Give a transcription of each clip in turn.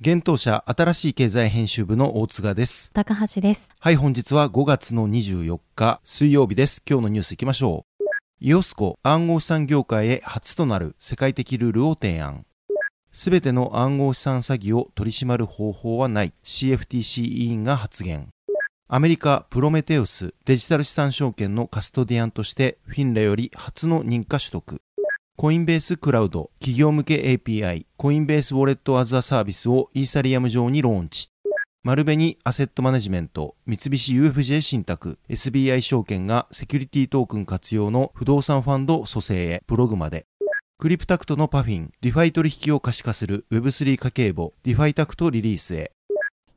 現当社新しい経済編集部の大塚です。高橋です。はい、本日は5月の24日水曜日です。今日のニュース行きましょう。イオスコ暗号資産業界へ初となる世界的ルールを提案。すべての暗号資産詐欺を取り締まる方法はない CFTC 委員が発言。アメリカプロメテウスデジタル資産証券のカストディアンとしてフィンラより初の認可取得。コインベースクラウド企業向け API コインベースウォレットアザーサービスをイーサリアム上にローンチ。丸紅アセットマネジメント、三菱 UFJ 信託、SBI 証券がセキュリティトークン活用の不動産ファンド蘇生へ。ブログまで、クリプタクトのパフィン、ディファイ取引を可視化する Web3 家計簿、ディファイタクトリリースへ、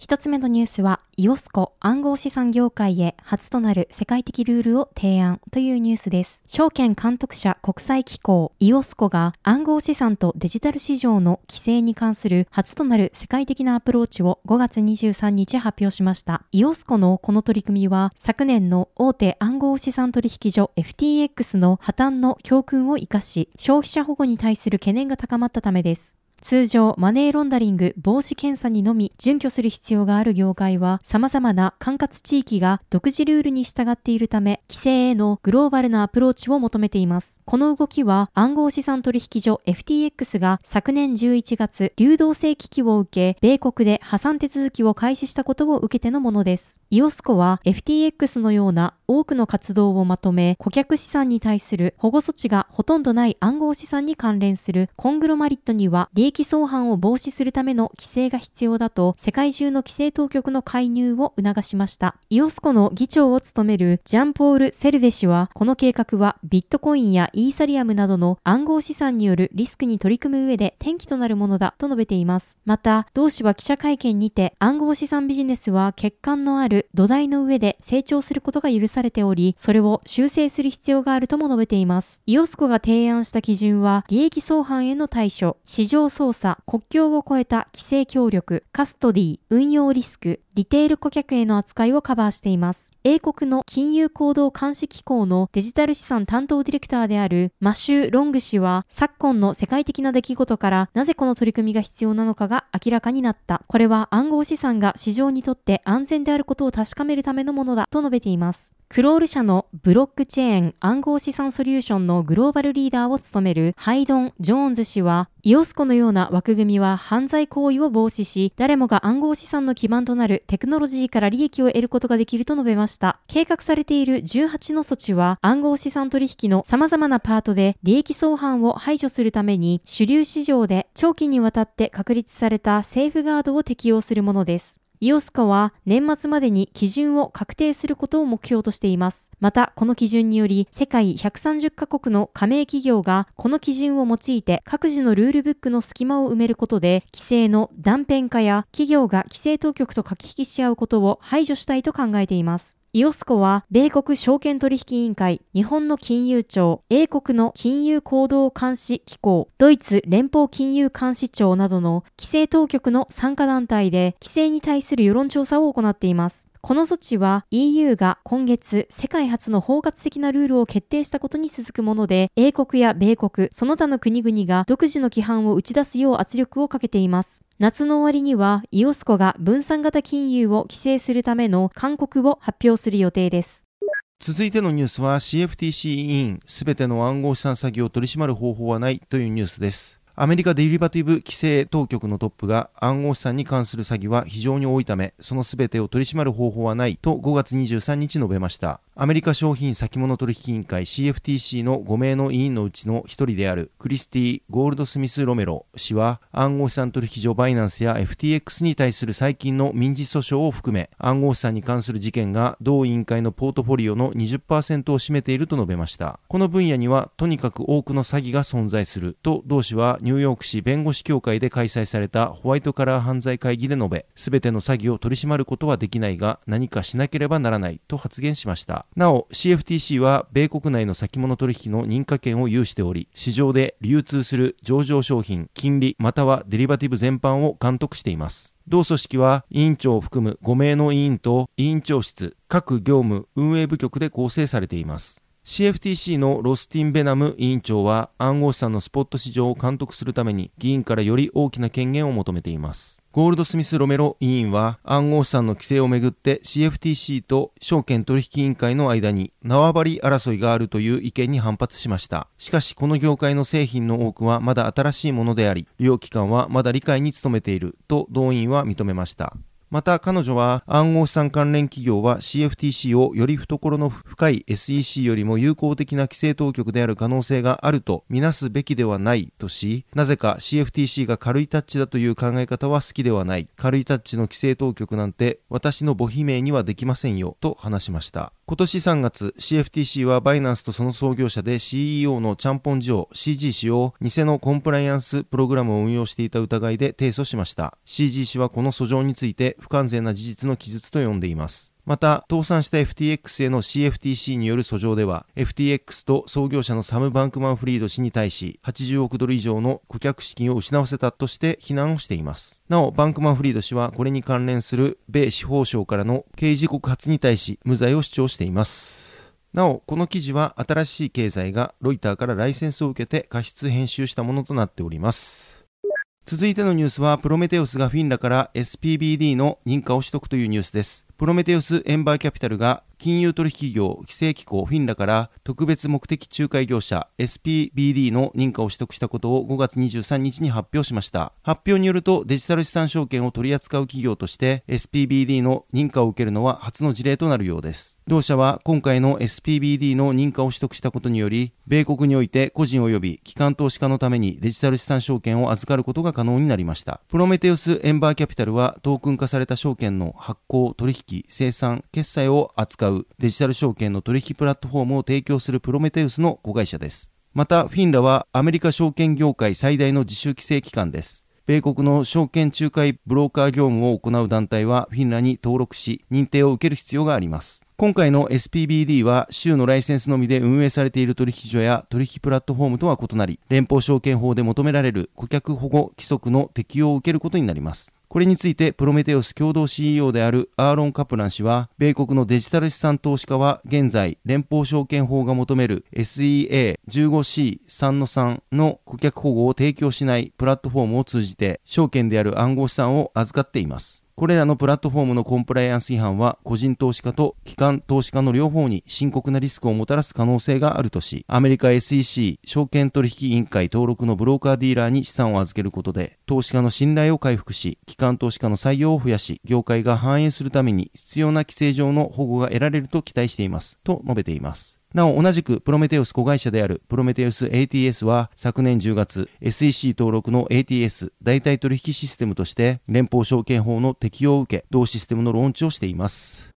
一つ目のニュースは、イオスコ暗号資産業界へ初となる世界的ルールを提案というニュースです。証券監督者国際機構イオスコが暗号資産とデジタル市場の規制に関する初となる世界的なアプローチを5月23日発表しました。イオスコのこの取り組みは昨年の大手暗号資産取引所 FTX の破綻の教訓を活かし消費者保護に対する懸念が高まったためです。通常、マネーロンダリング防止検査にのみ準拠する必要がある業界は、様々な管轄地域が独自ルールに従っているため、規制へのグローバルなアプローチを求めています。この動きは、暗号資産取引所 FTX が昨年11月、流動性危機を受け、米国で破産手続きを開始したことを受けてのものです。イオスコは FTX のような多くの活動をまとめ、顧客資産に対する保護措置がほとんどない暗号資産に関連するコングロマリットには利益相反を防止するための規制が必要だと世界中の規制当局の介入を促しました。イオスコの議長を務めるジャンポール・セルベ氏はこの計画はビットコインやイーサリアムなどの暗号資産によるリスクに取り組む上で転機となるものだと述べています。また、同氏は記者会見にて暗号資産ビジネスは欠陥のある土台の上で成長することが許されされており、それを修正する必要があるとも述べています。イオスコが提案した基準は、利益相反への対処、市場操作、国境を越えた規制協力、カストディ、運用リスク、リテール顧客への扱いをカバーしています。英国の金融行動監視機構のデジタル資産担当ディレクターであるマシュー・ロング氏は、昨今の世界的な出来事からなぜこの取り組みが必要なのかが明らかになった。これは暗号資産が市場にとって安全であることを確かめるためのものだと述べています。クロール社のブロックチェーン暗号資産ソリューションのグローバルリーダーを務めるハイドン・ジョーンズ氏は、イオスコのような枠組みは犯罪行為を防止し、誰もが暗号資産の基盤となるテクノロジーから利益を得ることができると述べました。計画されている18の措置は、暗号資産取引の様々なパートで利益相反を排除するために、主流市場で長期にわたって確立されたセーフガードを適用するものです。イオスカは年末までに基準を確定することを目標としています。また、この基準により、世界130カ国の加盟企業がこの基準を用いて各自のルールブックの隙間を埋めることで、規制の断片化や企業が規制当局と書き引きし合うことを排除したいと考えています。イオスコは、米国証券取引委員会、日本の金融庁、英国の金融行動監視機構、ドイツ連邦金融監視庁などの規制当局の参加団体で、規制に対する世論調査を行っています。この措置は EU が今月世界初の包括的なルールを決定したことに続くもので、英国や米国、その他の国々が独自の規範を打ち出すよう圧力をかけています。夏の終わりには、イオスコが分散型金融を規制するための勧告を発表する予定です。続いてのニュースは CFTC 委員すべての暗号資産詐欺を取り締まる方法はないというニュースです。アメリカデリバティブ規制当局のトップが暗号資産に関する詐欺は非常に多いため、その全てを取り締まる方法はないと5月23日述べました。アメリカ商品先物取引委員会 CFTC の5名の委員のうちの1人であるクリスティ・ゴールドスミス・ロメロ氏は暗号資産取引所バイナンスや FTX に対する最近の民事訴訟を含め暗号資産に関する事件が同委員会のポートフォリオの20%を占めていると述べました。この分野にはとにかく多くの詐欺が存在すると同氏はニュニューヨーク市弁護士協会で開催されたホワイトカラー犯罪会議で述べ、すべての詐欺を取り締まることはできないが何かしなければならないと発言しました。なお、CFTC は米国内の先物取引の認可権を有しており、市場で流通する上場商品、金利またはデリバティブ全般を監督しています。同組織は委員長を含む5名の委員と委員長室、各業務運営部局で構成されています。CFTC のロスティン・ベナム委員長は暗号資産のスポット市場を監督するために議員からより大きな権限を求めています。ゴールドスミス・ロメロ委員は暗号資産の規制をめぐって CFTC と証券取引委員会の間に縄張り争いがあるという意見に反発しました。しかしこの業界の製品の多くはまだ新しいものであり、利用機関はまだ理解に努めていると同員は認めました。また彼女は暗号資産関連企業は CFTC をより懐の深い SEC よりも有効的な規制当局である可能性があるとみなすべきではないとし、なぜか CFTC が軽いタッチだという考え方は好きではない。軽いタッチの規制当局なんて私の母悲鳴にはできませんよと話しました。今年3月、CFTC はバイナンスとその創業者で CEO のチャンポンジオ CG 氏を偽のコンプライアンスプログラムを運用していた疑いで提訴しました。CG 氏はこの訴状について不完全な事実の記述と呼んでいます。また、倒産した FTX への CFTC による訴状では、FTX と創業者のサム・バンクマンフリード氏に対し、80億ドル以上の顧客資金を失わせたとして非難をしています。なお、バンクマンフリード氏はこれに関連する米司法省からの刑事告発に対し、無罪を主張しています。なお、この記事は新しい経済がロイターからライセンスを受けて過失編集したものとなっております。続いてのニュースは、プロメテウスがフィンラから SPBD の認可を取得というニュースです。プロメテウスエンバーキャピタルが金融取引業規制機構フィンラから特別目的仲介業者 SPBD の認可を取得したことを5月23日に発表しました。発表によるとデジタル資産証券を取り扱う企業として SPBD の認可を受けるのは初の事例となるようです。同社は今回の SPBD の認可を取得したことにより、米国において個人及び機関投資家のためにデジタル資産証券を預かることが可能になりました。プロメテウスエンバーキャピタルはトークン化された証券の発行、取引生産、決済を扱うデジタル証券の取引プラットフォームを提供するプロメテウスの子会社です。また、フィンラはアメリカ証券業界最大の自主規制機関です。米国の証券仲介ブローカー業務を行う団体はフィンラに登録し、認定を受ける必要があります。今回の SPBD は州のライセンスのみで運営されている取引所や取引プラットフォームとは異なり、連邦証券法で求められる顧客保護規則の適用を受けることになります。これについてプロメテウス共同 CEO であるアーロン・カプラン氏は、米国のデジタル資産投資家は現在、連邦証券法が求める SEA15C3-3 の顧客保護を提供しないプラットフォームを通じて、証券である暗号資産を預かっています。これらのプラットフォームのコンプライアンス違反は個人投資家と機関投資家の両方に深刻なリスクをもたらす可能性があるとし、アメリカ SEC 証券取引委員会登録のブローカーディーラーに資産を預けることで、投資家の信頼を回復し、機関投資家の採用を増やし、業界が反映するために必要な規制上の保護が得られると期待しています。と述べています。なお、同じくプロメテウス子会社であるプロメテウス ATS は昨年10月 SEC 登録の ATS 代替取引システムとして連邦証券法の適用を受け同システムのローンチをしています。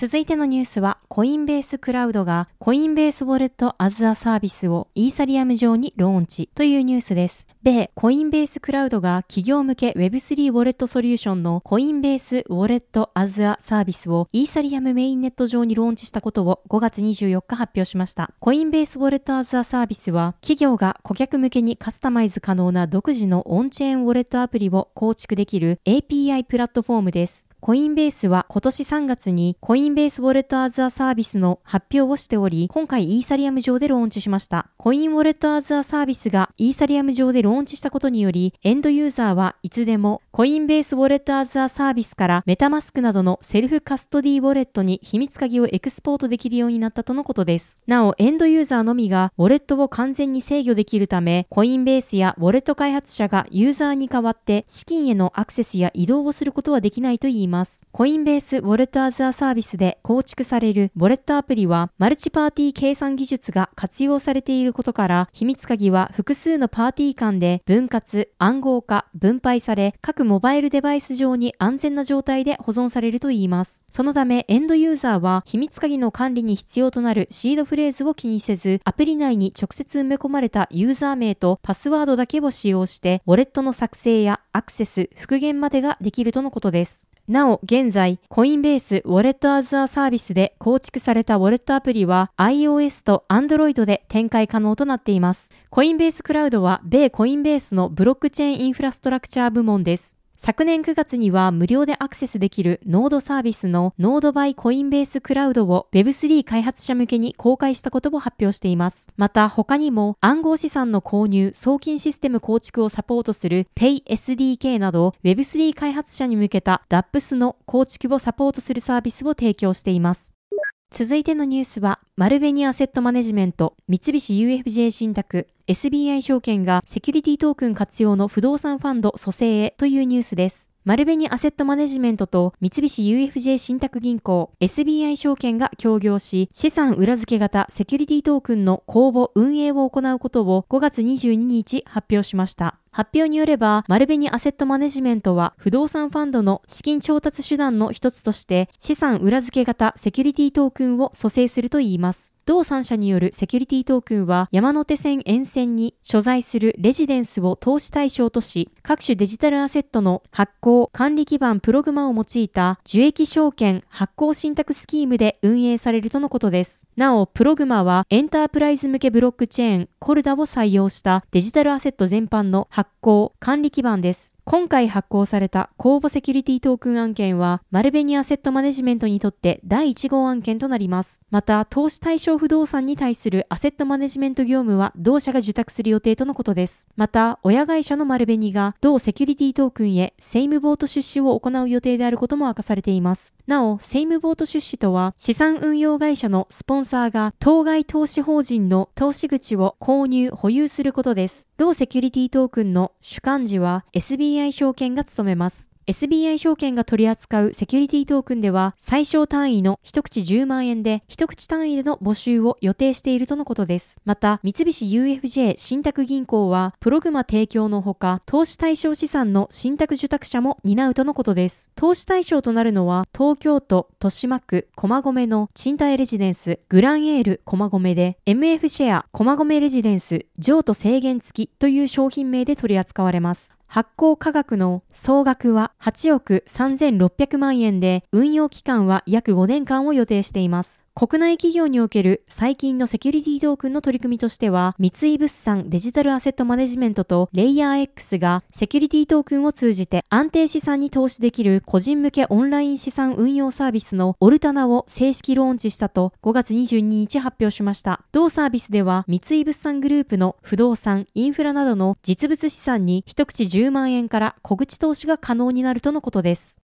続いてのニュースは、コインベースクラウドがコインベースウォレットアズアサービスをイーサリアム上にローンチというニュースです。米コインベースクラウドが企業向け Web3 ウォレットソリューションのコインベースウォレットアズアサービスをイーサリアムメインネット上にローンチしたことを5月24日発表しました。コインベースウォレットアズアサービスは企業が顧客向けにカスタマイズ可能な独自のオンチェーンウォレットアプリを構築できる API プラットフォームです。コインベースは今年3月にコインベースウォレットアズアサービスの発表をしており、今回イーサリアム上でローンチしました。コインウォレットアズアサービスがイーサリアム上でローンチしたことにより、エンドユーザーはいつでもコインベースウォレットアズアサービスからメタマスクなどのセルフカストディウォレットに秘密鍵をエクスポートできるようになったとのことです。なお、エンドユーザーのみがウォレットを完全に制御できるため、コインベースやウォレット開発者がユーザーに代わって資金へのアクセスや移動をすることはできないといいます。コインベースウォレットアズアサービスで構築されるウォレットアプリは、マルチパーティー計算技術が活用されていることから、秘密鍵は複数のパーティー間で分割、暗号化、分配され、各モバイルデバイス上に安全な状態で保存されるといいます。そのため、エンドユーザーは秘密鍵の管理に必要となるシードフレーズを気にせず、アプリ内に直接埋め込まれたユーザー名とパスワードだけを使用して、ウォレットの作成やアクセス、復元までができるとのことです。なお、現在、コインベースウォレットアズアサービスで構築されたウォレットアプリは iOS と Android で展開可能となっています。コインベースクラウドは米コインベースのブロックチェーンインフラストラクチャー部門です。昨年9月には無料でアクセスできるノードサービスのノードバイコインベースクラウドを Web3 開発者向けに公開したことを発表しています。また他にも暗号資産の購入、送金システム構築をサポートする PaySDK など Web3 開発者に向けた DAPS の構築をサポートするサービスを提供しています。続いてのニュースは、マルベニアセットマネジメント、三菱 UFJ 信託、SBI 証券がセキュリティトークン活用の不動産ファンド蘇生へというニュースです。マルベニアセットマネジメントと三菱 UFJ 信託銀行 SBI 証券が協業し、資産裏付け型セキュリティトークンの公募運営を行うことを5月22日発表しました。発表によれば、マルベニアセットマネジメントは不動産ファンドの資金調達手段の一つとして資産裏付け型セキュリティトークンを蘇生するといいます。同3社によるセキュリティトークンは山手線沿線に所在するレジデンスを投資対象とし、各種デジタルアセットの発行、管理基盤プログマを用いた受益証券発行信託スキームで運営されるとのことです。なお、プログマはエンタープライズ向けブロックチェーンコルダを採用したデジタルアセット全般の発行、管理基盤です。今回発行された公募セキュリティトークン案件は、マルベニアセットマネジメントにとって第1号案件となります。また、投資対象不動産に対するアセットマネジメント業務は同社が受託する予定とのことです。また、親会社のマルベニが同セキュリティトークンへセイムボート出資を行う予定であることも明かされています。なお、セイムボート出資とは、資産運用会社のスポンサーが当該投資法人の投資口を購入、保有することです。同セキュリティトークンの主幹事は SBI 証券が務めます。SBI 証券が取り扱うセキュリティトークンでは最小単位の一口10万円で一口単位での募集を予定しているとのことです。また、三菱 UFJ 信託銀行はプログマ提供のほか投資対象資産の信託受託者も担うとのことです。投資対象となるのは東京都豊島区駒込の賃貸レジデンスグランエール駒込で MF シェア駒込レジデンス譲渡制限付きという商品名で取り扱われます。発行価格の総額は8億3600万円で、運用期間は約5年間を予定しています。国内企業における最近のセキュリティトークンの取り組みとしては、三井物産デジタルアセットマネジメントとレイヤー X がセキュリティトークンを通じて安定資産に投資できる個人向けオンライン資産運用サービスのオルタナを正式ローンチしたと5月22日発表しました。同サービスでは三井物産グループの不動産、インフラなどの実物資産に一口10万円から小口投資が可能になるとのことです。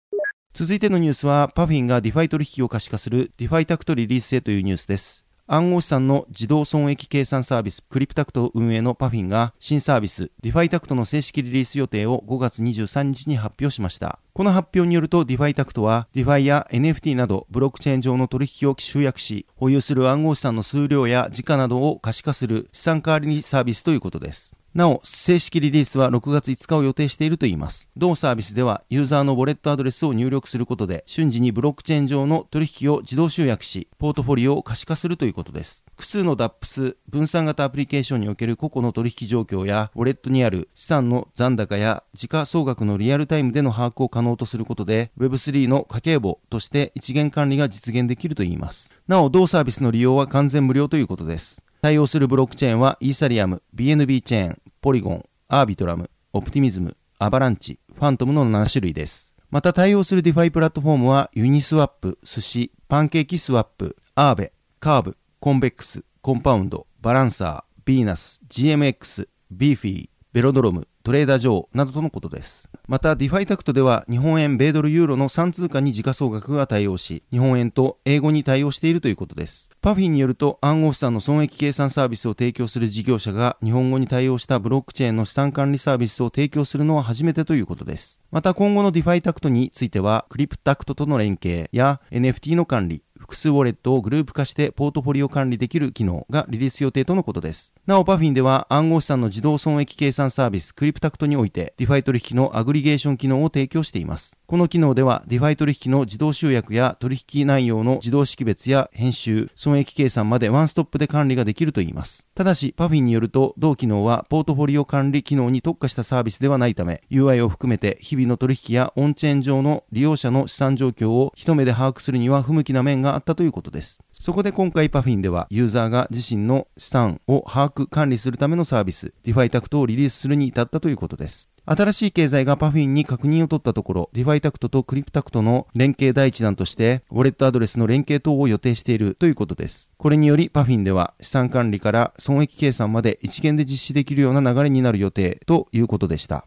続いてのニュースは、パフィンがディファイ取引を可視化するディファイタクトリリースへというニュースです。暗号資産の自動損益計算サービスクリプタクト運営のパフィンが新サービスディファイタクトの正式リリース予定を5月23日に発表しました。この発表によるとディファイタクトはディファイや NFT などブロックチェーン上の取引を集約し保有する暗号資産の数量や時価などを可視化する資産代わりにサービスということです。なお、正式リリースは6月5日を予定しているといいます。同サービスでは、ユーザーのウォレットアドレスを入力することで、瞬時にブロックチェーン上の取引を自動集約し、ポートフォリオを可視化するということです。複数の DApps、分散型アプリケーションにおける個々の取引状況や、ウォレットにある資産の残高や時価総額のリアルタイムでの把握を可能とすることで、Web3 の家計簿として一元管理が実現できるといいます。なお、同サービスの利用は完全無料ということです。対応するブロックチェーンは、イーサリアム、BNB チェーン、ポリゴン、アービトラム、オプティミズム、アバランチ、ファントムの7種類です。また対応する DeFi プラットフォームはユニスワップ、スシ、パンケーキスワップ、アーベ、カーブ、コンベックス、コンパウンド、バランサー、ビーナス、GMX、ビーフィー、ベロドロム、トレーダージョーなどとのことです。また、ディファイタクトでは日本円、米ドル、ユーロの3通貨に時価総額が対応し、日本円と英語に対応しているということです。パフィンによると、暗号資産の損益計算サービスを提供する事業者が日本語に対応したブロックチェーンの資産管理サービスを提供するのは初めてということです。また、今後のディファイタクトについては、クリプタクトとの連携や NFT の管理、複数ウォレットをグループ化してポートフォリオ管理できる機能がリリース予定とのことです。なお、パフィンでは暗号資産の自動損益計算サービスクリプタクトにおいて、ディファイ取引のアグリゲーション機能を提供しています。この機能では、ディファイ取引の自動集約や取引内容の自動識別や編集、損益計算までワンストップで管理ができるといいます。ただし、パフィンによると、同機能はポートフォリオ管理機能に特化したサービスではないため、UI を含めて日々の取引やオンチェーン上の利用者の資産状況を一目で把握するには不向きな面があったということです。そこで今回 pafin では、ユーザーが自身の資産を把握管理するためのサービス、 defitact をリリースするに至ったということです。あたらしい経済が pafin に確認を取ったところ、 defitact とクリプタクトの連携第一弾として、ウォレットアドレスの連携等を予定しているということです。これにより、 pafin では資産管理から損益計算まで一元で実施できるような流れになる予定ということでした。